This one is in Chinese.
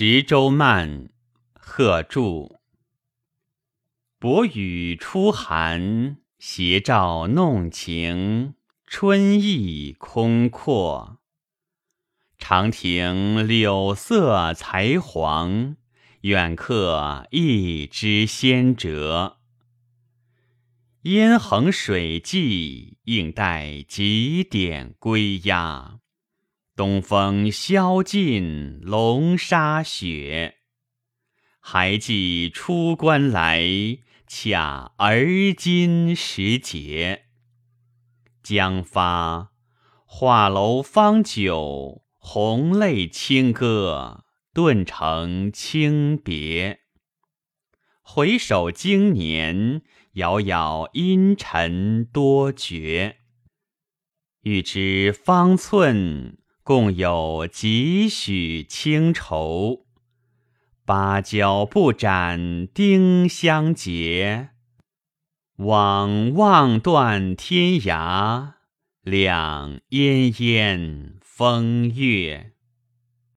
十州慢，贺铸。薄雨初寒，斜照弄晴，春意空阔。长亭柳色才黄，远客一枝先折。烟横水际，应待几点归鸦。东风萧尽龙沙雪，还记出关来，恰而今时节。将发画楼方酒，红泪轻歌，顿成轻别。回首经年，杳杳阴沉多绝。欲知方寸。共有几许清愁？芭蕉不展丁香结，望望断天涯，两烟烟风月。